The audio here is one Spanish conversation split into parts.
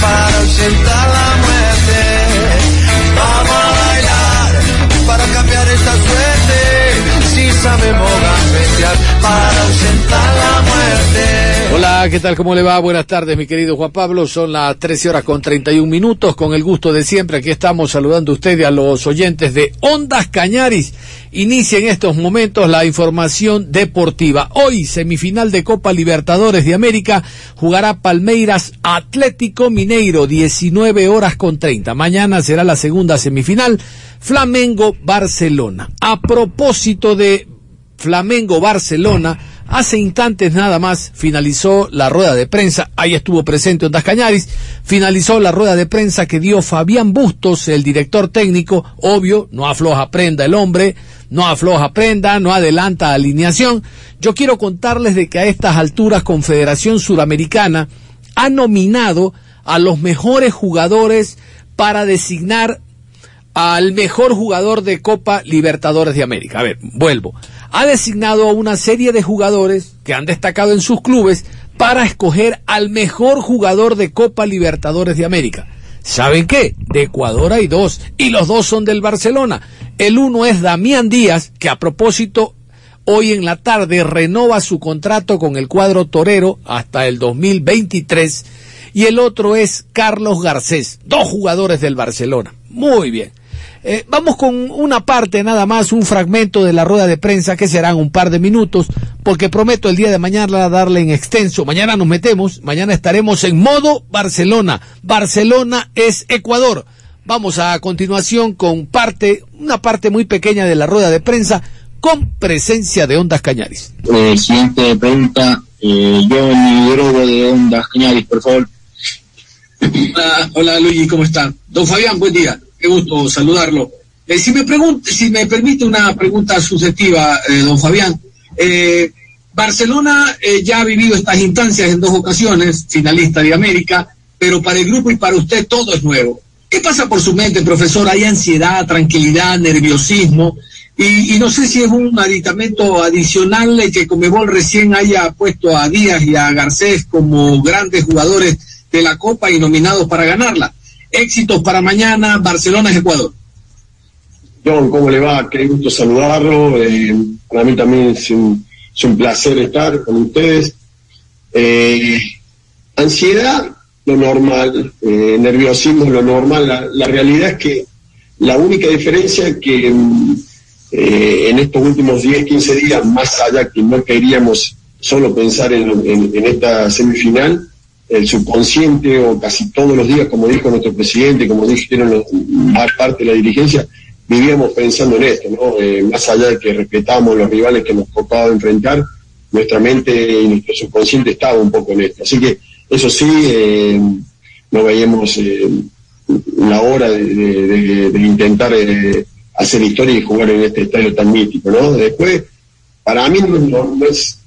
Para ausentar la muerte. Vamos a bailar para cambiar esta suerte. Si sabemos gambetear para ausentar la muerte. ¿Qué tal? ¿Cómo le va? Buenas tardes, mi querido Juan Pablo. Son las 13 horas con 31 minutos. Con el gusto de siempre, aquí estamos saludando a usted y a los oyentes de Ondas Cañaris. Inicia en estos momentos la información deportiva. Hoy, semifinal de Copa Libertadores de América, jugará Palmeiras Atlético Mineiro, 19 horas con 30. Mañana será la segunda semifinal, Flamengo Barcelona. A propósito de Flamengo Barcelona, Hace instantes nada más finalizó la rueda de prensa, ahí estuvo presente Ondas Cañaris, finalizó la rueda de prensa que dio Fabián Bustos, el director técnico, obvio, no afloja prenda el hombre, no afloja prenda, no adelanta alineación. Yo quiero contarles de que a estas alturas Confederación Suramericana ha nominado a los mejores jugadores para designar al mejor jugador de Copa Libertadores de América. A ver, vuelvo. Ha designado a una serie de jugadores que han destacado en sus clubes para escoger al mejor jugador de Copa Libertadores de América. ¿Saben qué? De Ecuador hay dos y los dos son del Barcelona. El uno es Damián Díaz, que a propósito hoy en la tarde renova su contrato con el cuadro torero hasta el 2023 y el otro es Carlos Garcés, dos jugadores del Barcelona. Muy bien. Eh, vamos con una parte nada más, un fragmento de la rueda de prensa que serán un par de minutos, porque prometo el día de mañana darle en extenso. Mañana nos metemos, mañana estaremos en modo Barcelona. Barcelona es Ecuador. Vamos a continuación con parte, una parte muy pequeña de la rueda de prensa con presencia de Ondas Cañaris. Eh, siguiente pregunta, eh, yo Drogo de Ondas Cañaris, por favor. Hola, hola Luigi, ¿cómo están? Don Fabián, buen día qué gusto saludarlo. Eh, si, me pregunta, si me permite una pregunta sucesiva, eh, don Fabián, eh, Barcelona ya ha vivido estas instancias en dos ocasiones, finalista de América, pero para el grupo y para usted todo es nuevo. ¿Qué pasa por su mente, profesor? ¿Hay ansiedad, tranquilidad, nerviosismo? Y, y no sé si es un aditamento adicional que Comebol recién haya puesto a Díaz y a Garcés como grandes jugadores de la Copa y nominados para ganarla éxitos para mañana, Barcelona es Ecuador. John, ¿cómo le va? Qué gusto saludarlo. Eh, para mí también es un, placer estar con ustedes. Eh, ansiedad, lo normal. Eh, nerviosismo, lo normal. La, la, realidad es que la única diferencia que eh, en estos últimos 10, 15 días, más allá que no queríamos solo pensar en, en, en esta semifinal, el subconsciente o casi todos los días, como dijo nuestro presidente, como dijeron parte de la dirigencia, vivíamos pensando en esto, ¿no? Eh, más allá de que respetamos los rivales que nos tocaba enfrentar, nuestra mente y nuestro subconsciente estaba un poco en esto. Así que eso sí, eh, no veíamos eh, la hora de intentar eh, hacer historia y jugar en este estadio tan mítico, ¿no? Después, para mí no, no es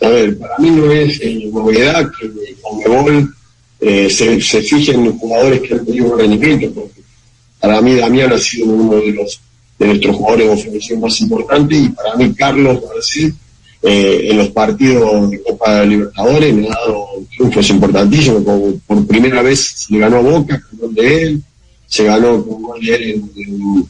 a ver, para mí no es eh, novedad que Conmebol eh, se, se fije en los jugadores que han tenido un rendimiento, porque para mí Damián ha sido uno de los de nuestros jugadores ofensivos más importantes y para mí Carlos Garcés eh, en los partidos de Copa Libertadores me ha dado triunfos importantísimos, como por primera vez se le ganó a Boca, con gol de él, se ganó con gol de él en,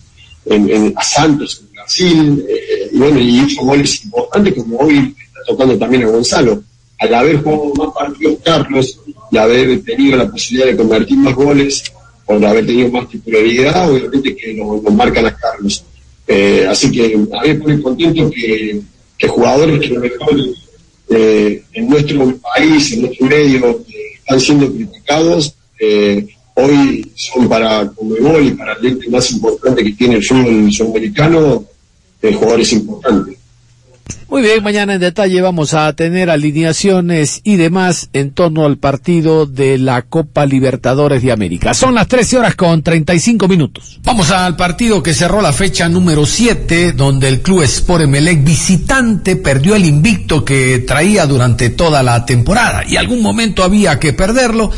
en, en, a Santos, en Brasil, eh, y bueno, y hizo goles importantes como hoy tocando también a Gonzalo. Al haber jugado más partidos Carlos y haber tenido la posibilidad de convertir más goles, por haber tenido más titularidad, obviamente que lo, lo marcan a Carlos. Eh, así que a mí me pone contento que, que jugadores que lo mejor eh, en nuestro país, en nuestro medio, eh, están siendo criticados, hoy son para Comebol y para el ente más importante que tiene el fútbol sudamericano, eh, jugadores importantes. Muy bien, mañana en detalle vamos a tener alineaciones y demás en torno al partido de la Copa Libertadores de América. Son las 13 horas con 35 minutos. Vamos al partido que cerró la fecha número 7, donde el club Sport Emelec visitante perdió el invicto que traía durante toda la temporada y algún momento había que perderlo.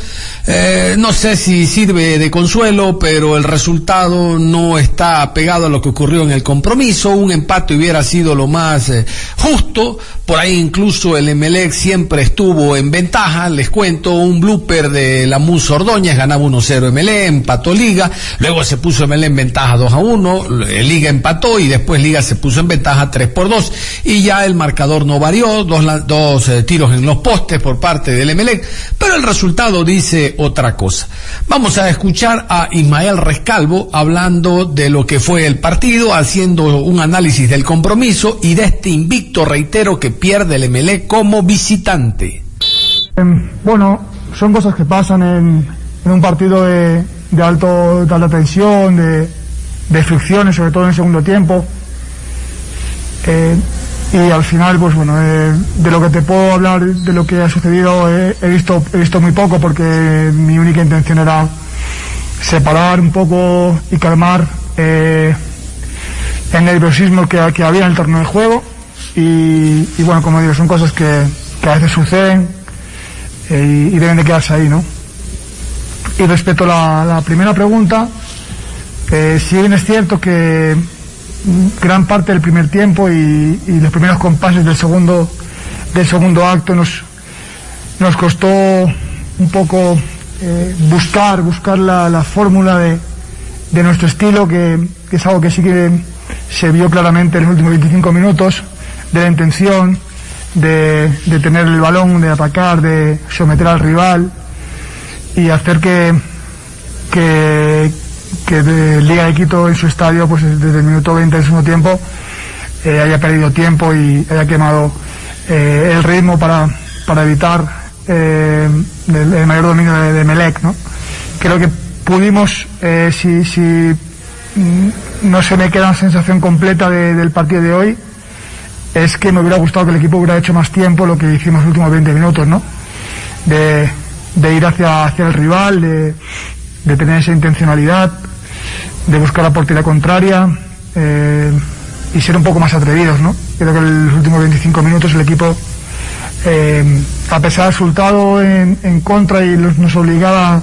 Eh, no sé si sirve de consuelo, pero el resultado no está pegado a lo que ocurrió en el compromiso. Un empate hubiera sido lo más eh, justo, por ahí incluso el Emelec siempre estuvo en ventaja, les cuento, un blooper de la Mus Ordóñez, ganaba 1-0 Emelec, empató Liga, luego se puso Emelec en ventaja 2 a 1, Liga empató y después Liga se puso en ventaja 3 por 2 y ya el marcador no varió, dos, dos eh, tiros en los postes por parte del Emelec, pero el resultado dice otra cosa. Vamos a escuchar a Ismael Rescalvo hablando de lo que fue el partido, haciendo un análisis del compromiso y de este invicto, reitero, que pierde el Emelec como visitante. Em, bueno, son cosas que pasan en, un partido de, alto, de alta tensión, de, fricciones, sobre todo en el segundo tiempo. Eh, y al final, pues bueno, eh, de lo que te puedo hablar, de lo que ha sucedido, eh, he, visto, he visto muy poco porque mi única intención era separar un poco y calmar el nerviosismo que, que había en el torneo de juego y, bueno, como digo, son cosas que, a veces suceden eh, y, deben de quedarse ahí, ¿no? Y respecto a la, primera pregunta, eh, si bien es cierto que gran parte del primer tiempo y, los primeros compases del segundo, del segundo acto nos, nos costó un poco eh, buscar, buscar la, fórmula de, de, nuestro estilo, que, que, es algo que sí que se vio claramente en los últimos 25 minutos de la intención de, tener el balón, de atacar, de someter al rival y hacer que, que, que Liga de Quito en su estadio, pues desde el minuto 20 del segundo tiempo, eh, haya perdido tiempo y haya quemado eh, el ritmo para, para evitar eh, el, mayor dominio de, Melec. ¿no? Creo que pudimos, si, si mm, no se me queda una sensación completa del partido de hoy, es que me hubiera gustado que el equipo hubiera hecho más tiempo lo que hicimos los últimos 20 minutos, ¿no? De, ir hacia, hacia el rival, de, tener esa intencionalidad, de buscar la portería contraria eh, y ser un poco más atrevidos, ¿no? Creo que en los últimos 25 minutos el equipo, eh, a pesar del resultado en, contra y nos obligaba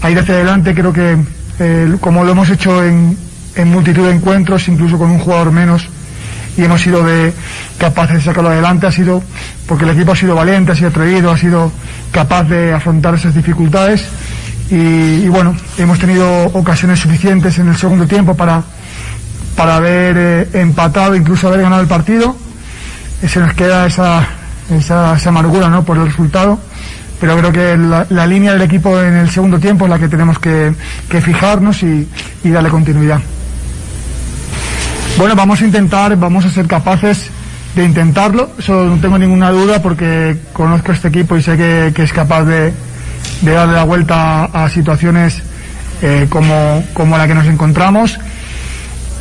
a ir hacia adelante, creo que eh, como lo hemos hecho en, en multitud de encuentros, incluso con un jugador menos, y hemos sido capaces de sacarlo adelante ha sido porque el equipo ha sido valiente, ha sido atrevido, ha sido capaz de afrontar esas dificultades y, bueno, hemos tenido ocasiones suficientes en el segundo tiempo para, para haber eh, empatado, incluso haber ganado el partido. Se nos queda esa, esa, amargura ¿no? por el resultado pero creo que la, línea del equipo en el segundo tiempo es la que tenemos que, fijarnos y darle continuidad. Bueno, vamos a intentar, vamos a ser capaces de intentarlo, eso no tengo ninguna duda porque conozco este equipo y sé que, es capaz de, darle la vuelta a, situaciones eh, como, la que nos encontramos.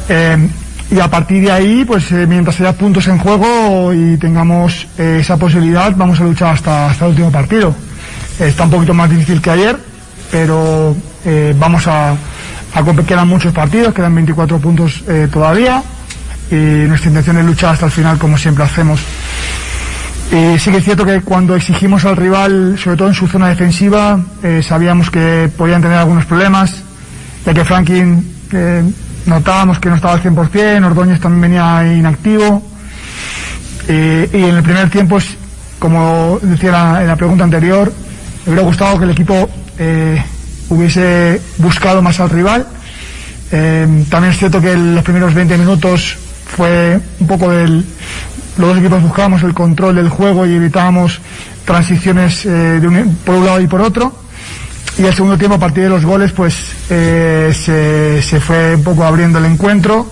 Eh, y a partir de ahí, pues eh, mientras haya puntos en juego y tengamos esa posibilidad, vamos a luchar hasta, hasta el último partido. está un poquito más difícil que ayer, pero vamos a quedan muchos partidos, quedan 24 puntos eh, todavía y nuestra intención es luchar hasta el final como siempre hacemos. Sí que es cierto que cuando exigimos al rival, sobre todo en su zona defensiva, eh, sabíamos que podían tener algunos problemas, ya que Franklin eh, notábamos que no estaba al 100%, Ordóñez también venía inactivo. y en el primer tiempo, como decía en la pregunta anterior, me hubiera gustado que el equipo hubiese buscado más al rival. Eh, también es cierto que los primeros 20 minutos fue un poco del... Los dos equipos buscábamos el control del juego y evitábamos transiciones eh, de por un lado y por otro. Y el segundo tiempo, a partir de los goles, pues eh, se, se, fue un poco abriendo el encuentro.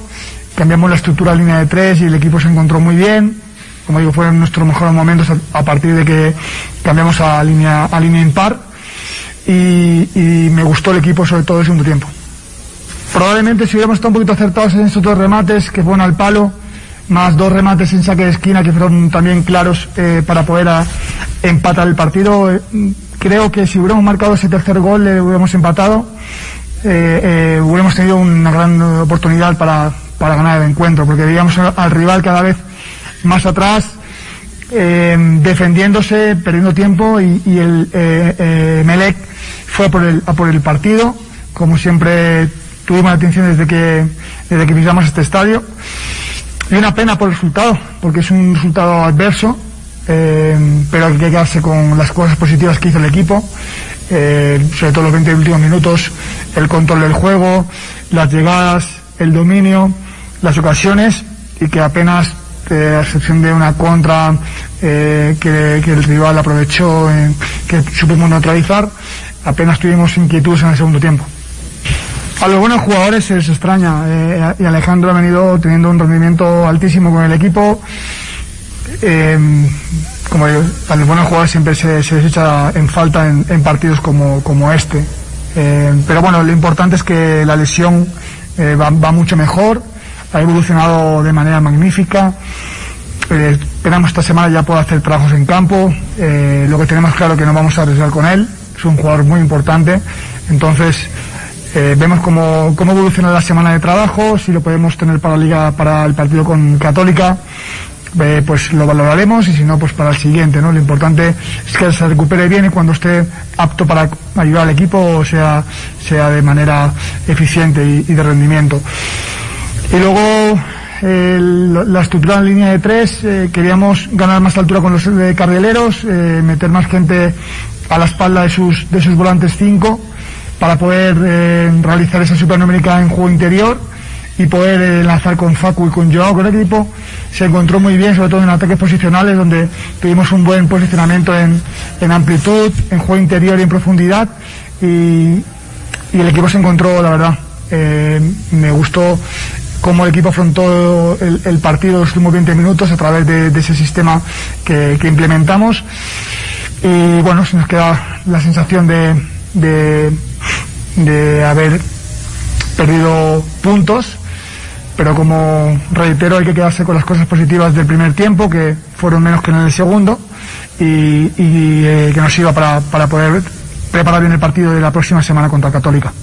Cambiamos la estructura de línea de tres y el equipo se encontró muy bien. Como digo, fueron nuestros mejores momentos a, a partir de que cambiamos a línea, a línea impar y, me gustó el equipo sobre todo el segundo tiempo. Probablemente si hubiéramos estado un poquito acertados en estos dos remates que fueron al palo, más dos remates en saque de esquina que fueron también claros eh, para poder empatar el partido. Eh, creo que si hubiéramos marcado ese tercer gol le hubiéramos empatado, eh, hubiéramos tenido una gran oportunidad para, para ganar el encuentro, porque veíamos al rival cada vez más atrás, defendiéndose, perdiendo tiempo y, el Melec fue por el, a por el partido, como siempre tuvimos la atención desde que, desde que visitamos este estadio. Y una pena por el resultado, porque es un resultado adverso, eh, pero hay que quedarse con las cosas positivas que hizo el equipo, eh, sobre todo los 20 últimos minutos, el control del juego, las llegadas, el dominio, las ocasiones, y que apenas, eh, a excepción de una contra que, que, el rival aprovechó, que supimos neutralizar, apenas tuvimos inquietudes en el segundo tiempo. A los buenos jugadores se les extraña eh, y Alejandro ha venido teniendo un rendimiento altísimo con el equipo. Eh, como digo, a los buenos jugadores siempre se, les echa en falta en, partidos como, este. Eh, pero bueno, lo importante es que la lesión va, mucho mejor, ha evolucionado de manera magnífica. esperamos esta semana ya pueda hacer trabajos en campo. lo que tenemos claro que no vamos a arriesgar con él. Es un jugador muy importante. Entonces, eh, vemos cómo, cómo evoluciona la semana de trabajo, si lo podemos tener para liga, para el partido con Católica, eh, pues lo valoraremos y si no, pues para el siguiente, ¿no? Lo importante es que se recupere bien y cuando esté apto para ayudar al equipo sea, sea de manera eficiente y, de rendimiento. Y luego, la estructura en línea de tres, eh, queríamos ganar más altura con los carrileros, meter más gente a la espalda de sus, de sus volantes cinco para poder eh, realizar esa supernumérica en juego interior y poder eh, lanzar con Facu y con Joao, con el equipo, se encontró muy bien, sobre todo en ataques posicionales, donde tuvimos un buen posicionamiento en, en amplitud, en juego interior y en profundidad, y, y el equipo se encontró, la verdad, eh, me gustó cómo el equipo afrontó el, el, partido los últimos 20 minutos a través de, de ese sistema que, que, implementamos, y bueno, se nos queda la sensación de, de haber perdido puntos, pero como reitero hay que quedarse con las cosas positivas del primer tiempo, que fueron menos que en el segundo, y, eh, que nos sirva para, para poder preparar bien el partido de la próxima semana contra Católica.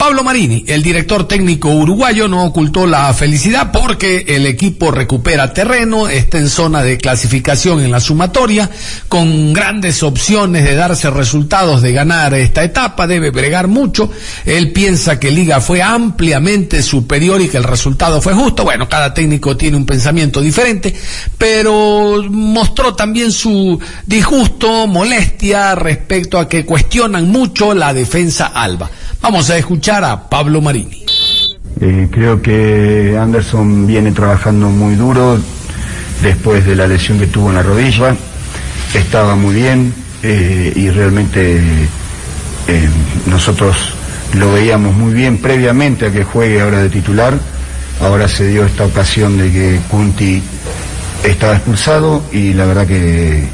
Pablo Marini, el director técnico uruguayo, no ocultó la felicidad porque el equipo recupera terreno, está en zona de clasificación en la sumatoria, con grandes opciones de darse resultados de ganar esta etapa, debe bregar mucho. Él piensa que Liga fue ampliamente superior y que el resultado fue justo. Bueno, cada técnico tiene un pensamiento diferente, pero mostró también su disgusto, molestia respecto a que cuestionan mucho la defensa alba. Vamos a escuchar a Pablo Marini. Eh, creo que Anderson viene trabajando muy duro después de la lesión que tuvo en la rodilla. Estaba muy bien eh, y realmente eh, nosotros lo veíamos muy bien previamente a que juegue ahora de titular. Ahora se dio esta ocasión de que Kunti estaba expulsado y la verdad que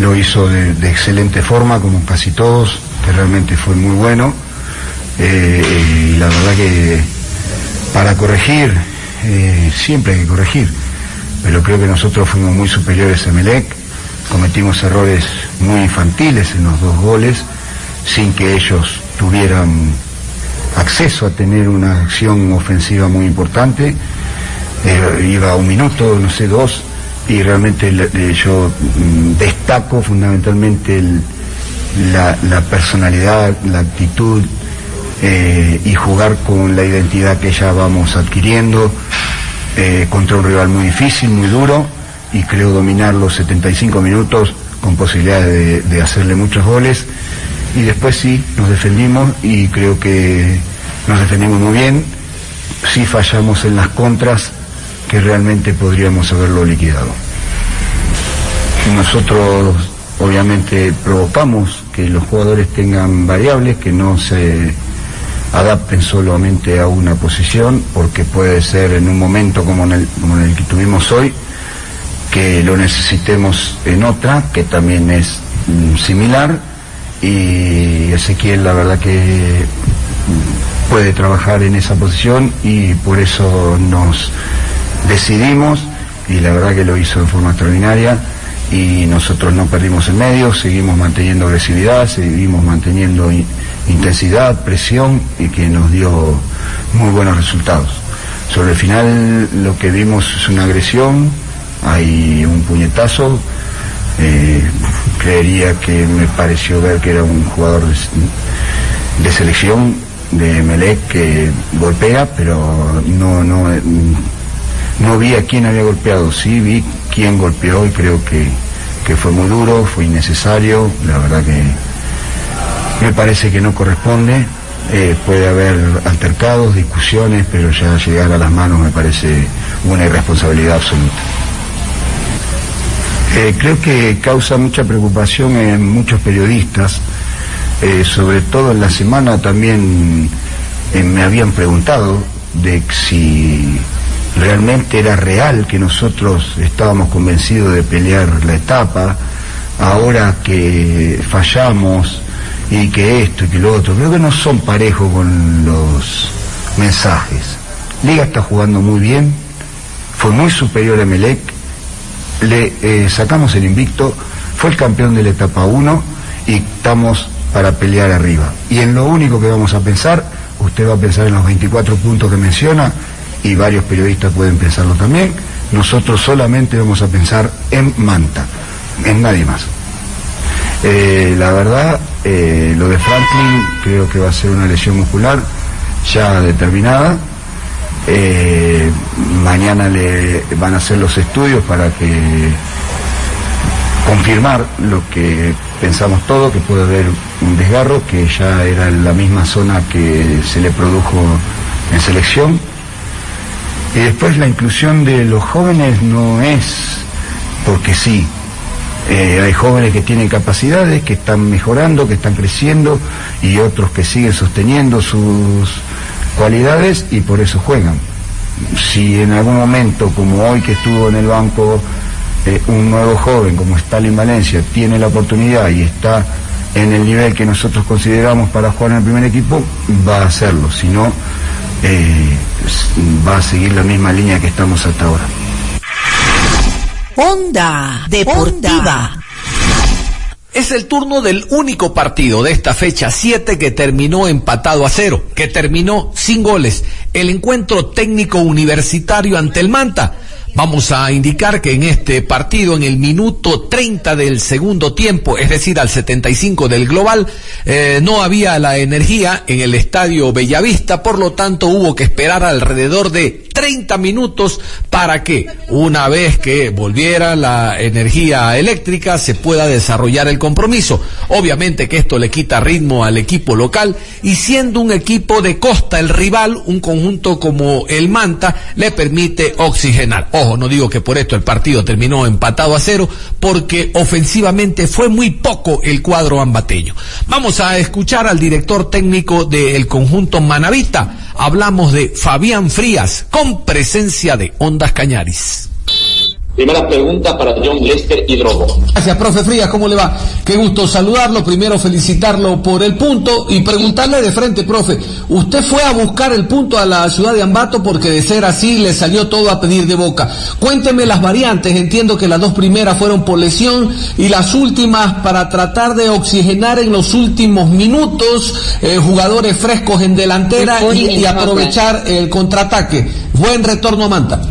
lo hizo de, de excelente forma, como casi todos, que realmente fue muy bueno. Eh, y la verdad que para corregir, eh, siempre hay que corregir, pero creo que nosotros fuimos muy superiores a Melec, cometimos errores muy infantiles en los dos goles, sin que ellos tuvieran acceso a tener una acción ofensiva muy importante. Eh, iba un minuto, no sé, dos, y realmente yo mm, destaco fundamentalmente la, la personalidad, la actitud, eh, y jugar con la identidad que ya vamos adquiriendo eh, contra un rival muy difícil, muy duro y creo dominar los 75 minutos con posibilidad de, hacerle muchos goles y después sí nos defendimos y creo que nos defendimos muy bien, sí fallamos en las contras que realmente podríamos haberlo liquidado. Nosotros obviamente provocamos que los jugadores tengan variables, que no se adapten solamente a una posición, porque puede ser en un momento como en el, que tuvimos hoy, que lo necesitemos en otra, que también es mm, similar, y Ezequiel la verdad que puede trabajar en esa posición y por eso nos decidimos y la verdad que lo hizo en forma extraordinaria y nosotros no perdimos el medio, seguimos manteniendo agresividad, seguimos manteniendo intensidad, presión y que nos dio muy buenos resultados. Sobre el final lo que vimos es una agresión, hay un puñetazo, eh, creería que me pareció ver que era un jugador de, selección de Melec que golpea, pero no, no, no vi a quién había golpeado, sí vi quién golpeó y creo que, que fue muy duro, fue innecesario, la verdad que me parece que no corresponde. Eh, puede haber altercados, discusiones, pero ya llegar a las manos me parece una irresponsabilidad absoluta. Eh, creo que causa mucha preocupación en muchos periodistas, eh, sobre todo en la semana también me habían preguntado de si realmente era real que nosotros estábamos convencidos de pelear la etapa, ahora que fallamos y que esto y que lo otro, creo que no son parejos con los mensajes. Liga está jugando muy bien, fue muy superior a Melec, le eh, sacamos el invicto, fue el campeón de la etapa 1 y estamos para pelear arriba. Y en lo único que vamos a pensar, usted va a pensar en los 24 puntos que menciona, y varios periodistas pueden pensarlo también, nosotros solamente vamos a pensar en Manta, en nadie más. Eh, la verdad, eh, lo de Franklin creo que va a ser una lesión muscular ya determinada. Eh, mañana le van a hacer los estudios para que confirmar lo que pensamos todos, que puede haber un desgarro, que ya era en la misma zona que se le produjo en selección y después la inclusión de los jóvenes no es porque sí. Eh, hay jóvenes que tienen capacidades, que están mejorando, que están creciendo y otros que siguen sosteniendo sus cualidades y por eso juegan. Si en algún momento, como hoy que estuvo en el banco, eh, un nuevo joven como Stalin Valencia tiene la oportunidad y está en el nivel que nosotros consideramos para jugar en el primer equipo, va a hacerlo. Si no, eh, va a seguir la misma línea que estamos hasta ahora. Onda Deportiva. Es el turno del único partido de esta fecha 7 que terminó empatado a cero, que terminó sin goles. El encuentro técnico universitario ante el Manta Vamos a indicar que en este partido, en el minuto 30 del segundo tiempo, es decir, al 75 del global, eh, no había la energía en el estadio Bellavista, por lo tanto hubo que esperar alrededor de 30 minutos para que, una vez que volviera la energía eléctrica, se pueda desarrollar el compromiso. Obviamente que esto le quita ritmo al equipo local y siendo un equipo de costa el rival, un conjunto como el Manta, le permite oxigenar. Ojo, no digo que por esto el partido terminó empatado a cero, porque ofensivamente fue muy poco el cuadro ambateño. Vamos a escuchar al director técnico del conjunto Manavita. Hablamos de Fabián Frías, con presencia de Ondas Cañaris. Primera pregunta para John Lester y Drogo. Gracias, profe Frías, ¿cómo le va? Qué gusto saludarlo. Primero felicitarlo por el punto y preguntarle de frente, profe, usted fue a buscar el punto a la ciudad de Ambato porque de ser así le salió todo a pedir de boca. Cuénteme las variantes, entiendo que las dos primeras fueron por lesión y las últimas para tratar de oxigenar en los últimos minutos eh, jugadores frescos en delantera y aprovechar el contraataque. Buen retorno a Manta.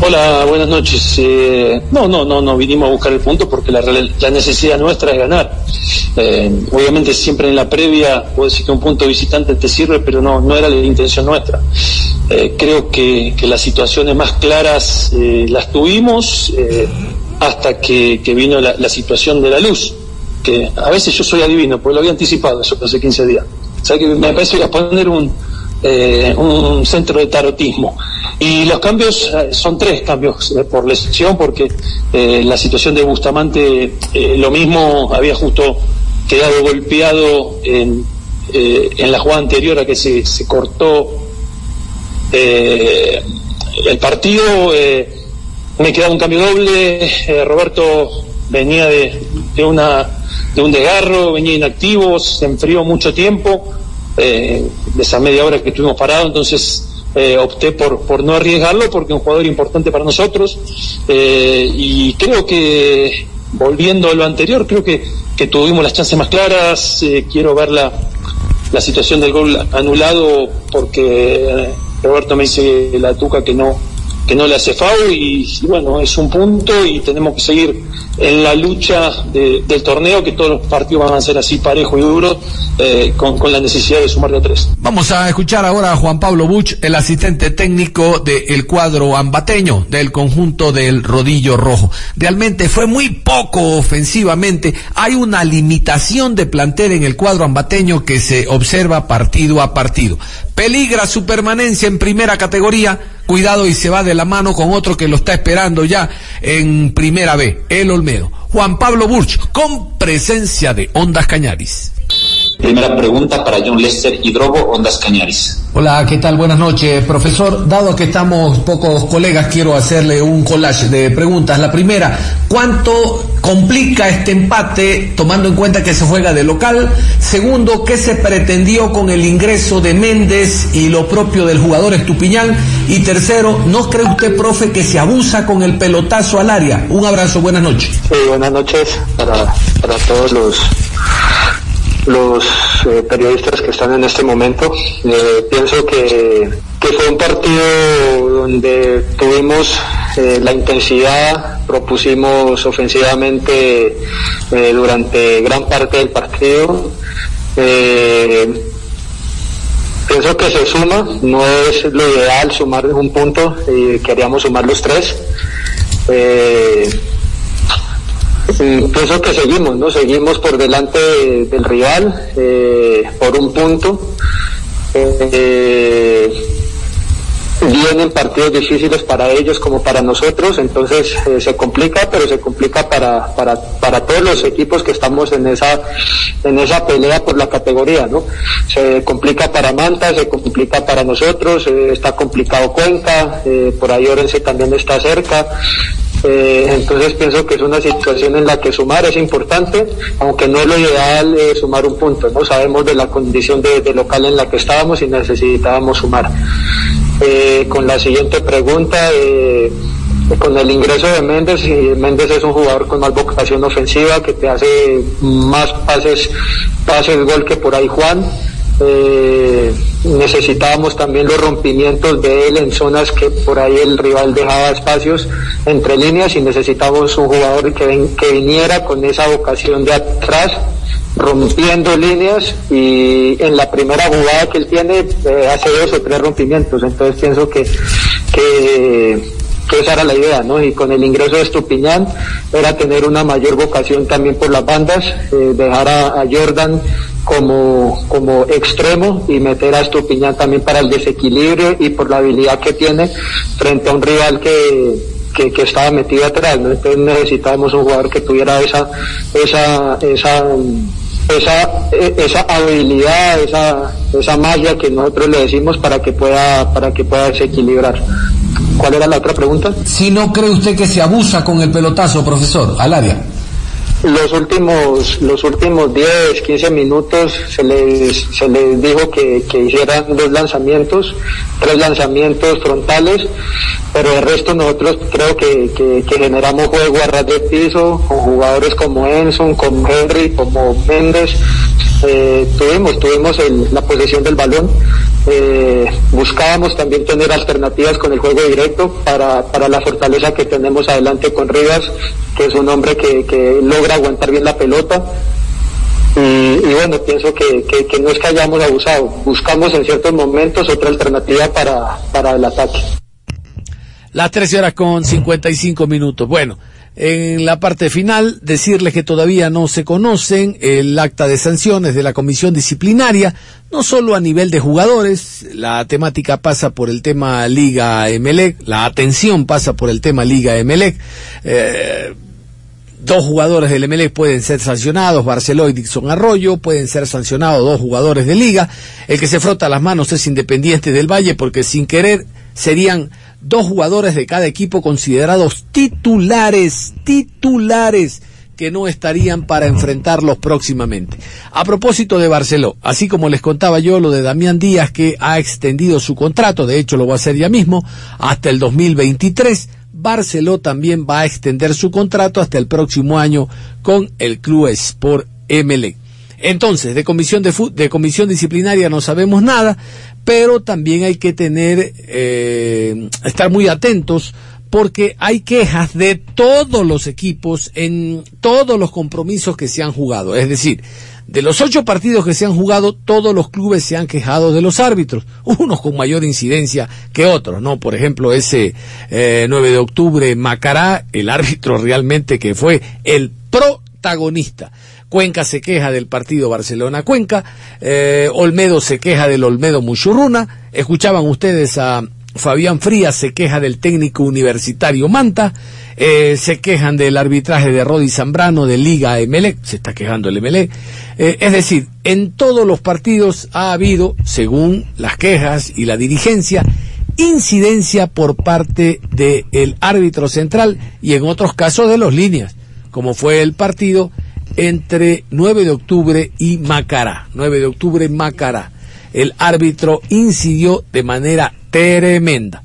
Hola, buenas noches. Eh, no, no, no, no vinimos a buscar el punto porque la, necesidad nuestra es ganar. Eh, obviamente siempre en la previa puedo decir que un punto visitante te sirve, pero no, no era la intención nuestra. Eh, creo que, las situaciones más claras las tuvimos hasta que, vino la, situación de la luz, que a veces yo soy adivino, porque lo había anticipado eso hace 15 días. ¿Sabes que me parece que a poner un, eh, un centro de tarotismo. Y los cambios eh, son tres cambios eh, por lesión, porque la situación de Bustamante, lo mismo había justo quedado golpeado en, en la jugada anterior a que se, se cortó el partido. me quedaba un cambio doble. Roberto venía de, de una de un desgarro, venía inactivo, se enfrió mucho tiempo, eh, de esa media hora que estuvimos parados, entonces eh, opté por, por no arriesgarlo porque es un jugador importante para nosotros. Eh, y creo que volviendo a lo anterior, creo que, que tuvimos las chances más claras, eh, quiero ver la, la situación del gol anulado porque eh, Roberto me dice la tuca que no que no le hace FAU y, bueno, es un punto y tenemos que seguir en la lucha de, del torneo, que todos los partidos van a ser así parejos y duros, eh, con, con, la necesidad de sumar de tres. Vamos a escuchar ahora a Juan Pablo Buch, el asistente técnico del cuadro ambateño, del conjunto del rodillo rojo. Realmente fue muy poco ofensivamente, hay una limitación de plantel en el cuadro ambateño que se observa partido a partido. Peligra su permanencia en primera categoría, cuidado y se va de la mano con otro que lo está esperando ya en primera B, el Olmedo. Juan Pablo Burch, con presencia de Ondas Cañaris. Primera pregunta para John Lester Hidrobo, Ondas Cañaris. Hola, ¿qué tal? Buenas noches, profesor. Dado que estamos pocos colegas, quiero hacerle un collage de preguntas. La primera, ¿cuánto complica este empate tomando en cuenta que se juega de local? Segundo, ¿qué se pretendió con el ingreso de Méndez y lo propio del jugador Estupiñán? Y tercero, ¿no cree usted, profe, que se abusa con el pelotazo al área? Un abrazo, buenas noches. Sí, buenas noches para, para todos los los eh, periodistas que están en este momento. Eh, pienso que, que, fue un partido donde tuvimos eh, la intensidad, propusimos ofensivamente durante gran parte del partido. pienso que se suma, no es lo ideal sumar un punto, y queríamos sumar los tres. Pienso que seguimos, ¿no? Seguimos por delante de, del rival eh, por un punto. Eh, vienen partidos difíciles para ellos como para nosotros, entonces eh, se complica, pero se complica para, para, para todos los equipos que estamos en esa, en esa pelea por la categoría, ¿no? Se complica para Manta, se complica para nosotros, eh, está complicado Cuenca, eh, por ahí Orense también está cerca, eh, entonces pienso que es una situación en la que sumar es importante, aunque no es lo ideal eh, sumar un punto, ¿no? Sabemos de la condición de, local en la que estábamos y necesitábamos sumar. Eh, con la siguiente pregunta, eh, con el ingreso de Méndez, y Méndez es un jugador con más vocación ofensiva, que te hace más pases, pases gol que por ahí Juan. Eh, necesitábamos también los rompimientos de él en zonas que por ahí el rival dejaba espacios entre líneas y necesitábamos un jugador que, ven, que viniera con esa vocación de atrás rompiendo líneas y en la primera jugada que él tiene eh, hace dos o tres rompimientos entonces pienso que, que esa era la idea, ¿no? Y con el ingreso de Estupiñán era tener una mayor vocación también por las bandas, eh, dejar a, Jordan como, como extremo y meter a Estupiñán también para el desequilibrio y por la habilidad que tiene frente a un rival que, que, que, estaba metido atrás, ¿no? Entonces necesitábamos un jugador que tuviera esa, esa, esa, esa, esa habilidad, esa, esa magia que nosotros le decimos para que pueda, para que pueda desequilibrar. ¿Cuál era la otra pregunta? Si no cree usted que se abusa con el pelotazo, profesor, al área. Los últimos, los últimos 10, 15 minutos se les, se les dijo que, que hicieran dos lanzamientos, tres lanzamientos frontales, pero el resto nosotros creo que, que, generamos juego a ras de piso, con jugadores como Enson, como Henry, como Méndez, eh, tuvimos, tuvimos el, la posesión del balón, eh, buscábamos también tener alternativas con el juego directo para, para la fortaleza que tenemos adelante con Rivas, que es un hombre que, que logra aguantar bien la pelota. Y, bueno, pienso que, que, que, no es que hayamos abusado, buscamos en ciertos momentos otra alternativa para, para el ataque. Las 13 horas con 55 minutos. Bueno, en la parte final, decirles que todavía no se conocen el acta de sanciones de la comisión disciplinaria, no solo a nivel de jugadores, la temática pasa por el tema Liga Emelec, la atención pasa por el tema Liga Emelec. Eh, dos jugadores del Emelec pueden ser sancionados, Barceló y Dixon Arroyo, pueden ser sancionados dos jugadores de liga. El que se frota las manos es Independiente del Valle porque sin querer serían dos jugadores de cada equipo considerados titulares, titulares. que no estarían para enfrentarlos próximamente. A propósito de Barceló, así como les contaba yo lo de Damián Díaz que ha extendido su contrato, de hecho lo va a hacer ya mismo, hasta el 2023, Barceló también va a extender su contrato hasta el próximo año con el Club Sport MLE. Entonces, de comisión, de, comisión disciplinaria no sabemos nada, pero también hay que tener, eh, estar muy atentos porque hay quejas de todos los equipos en todos los compromisos que se han jugado. Es decir, de los ocho partidos que se han jugado, todos los clubes se han quejado de los árbitros, unos con mayor incidencia que otros, ¿no? Por ejemplo, ese eh, 9 de octubre, Macará, el árbitro realmente que fue el protagonista. Cuenca se queja del partido Barcelona-Cuenca, eh, Olmedo se queja del Olmedo Muchurruna, escuchaban ustedes a Fabián Frías se queja del técnico universitario Manta, eh, se quejan del arbitraje de Rodi Zambrano de Liga MLE, se está quejando el MLE. Eh, es decir, en todos los partidos ha habido, según las quejas y la dirigencia, incidencia por parte del árbitro central y en otros casos de los líneas, como fue el partido entre 9 de octubre y Macará. 9 de octubre Macará. El árbitro incidió de manera tremenda.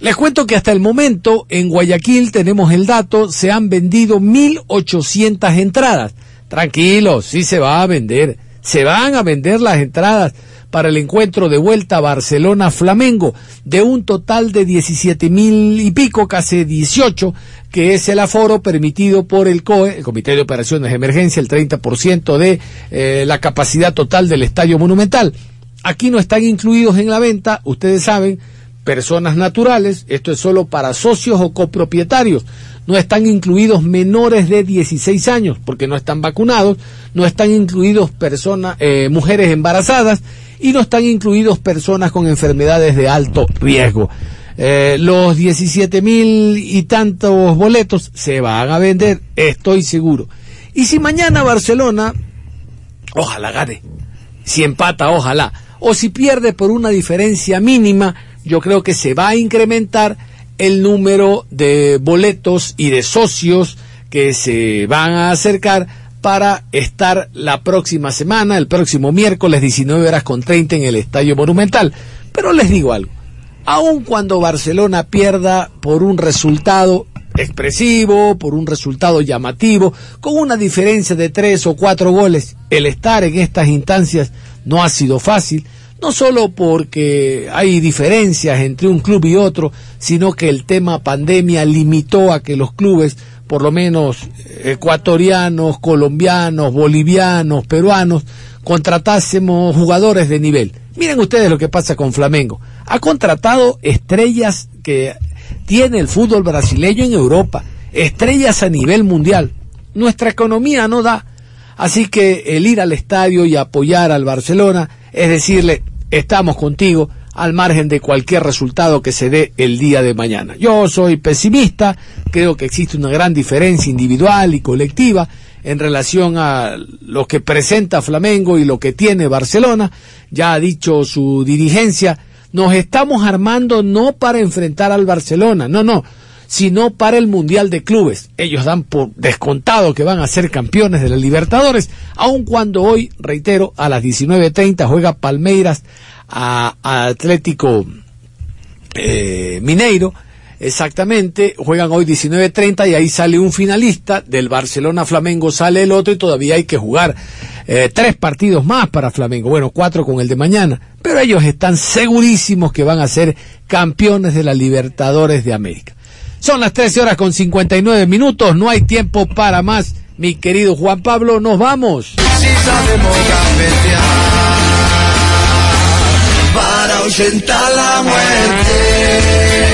Les cuento que hasta el momento en Guayaquil tenemos el dato, se han vendido 1.800 entradas. Tranquilos, sí se va a vender. Se van a vender las entradas para el encuentro de vuelta Barcelona-Flamengo de un total de 17 mil y pico, casi 18, que es el aforo permitido por el COE, el Comité de Operaciones de Emergencia, el 30% de eh, la capacidad total del Estadio Monumental. Aquí no están incluidos en la venta, ustedes saben, personas naturales, esto es solo para socios o copropietarios. No están incluidos menores de 16 años porque no están vacunados, no están incluidos personas, eh, mujeres embarazadas y no están incluidos personas con enfermedades de alto riesgo. Eh, los 17 mil y tantos boletos se van a vender, estoy seguro. Y si mañana Barcelona, ojalá gane, si empata, ojalá, o si pierde por una diferencia mínima, yo creo que se va a incrementar el número de boletos y de socios que se van a acercar para estar la próxima semana, el próximo miércoles 19 horas con 30 en el Estadio Monumental. Pero les digo algo, aun cuando Barcelona pierda por un resultado expresivo, por un resultado llamativo, con una diferencia de tres o cuatro goles, el estar en estas instancias no ha sido fácil, no solo porque hay diferencias entre un club y otro, sino que el tema pandemia limitó a que los clubes, por lo menos ecuatorianos, colombianos, bolivianos, peruanos, contratásemos jugadores de nivel. Miren ustedes lo que pasa con Flamengo. Ha contratado estrellas que tiene el fútbol brasileño en Europa, estrellas a nivel mundial. Nuestra economía no da. Así que el ir al estadio y apoyar al Barcelona es decirle, estamos contigo al margen de cualquier resultado que se dé el día de mañana. Yo soy pesimista, creo que existe una gran diferencia individual y colectiva en relación a lo que presenta Flamengo y lo que tiene Barcelona. Ya ha dicho su dirigencia, nos estamos armando no para enfrentar al Barcelona, no, no, sino para el Mundial de Clubes. Ellos dan por descontado que van a ser campeones de la Libertadores, aun cuando hoy, reitero, a las 19.30 juega Palmeiras a, Atlético eh, Mineiro. Exactamente, juegan hoy 19.30 y ahí sale un finalista, del Barcelona Flamengo sale el otro y todavía hay que jugar eh, tres partidos más para Flamengo, bueno, cuatro con el de mañana, pero ellos están segurísimos que van a ser campeones de la Libertadores de América. Son las 13 horas con 59 minutos, no hay tiempo para más. Mi querido Juan Pablo, nos vamos. Para ausentar la muerte.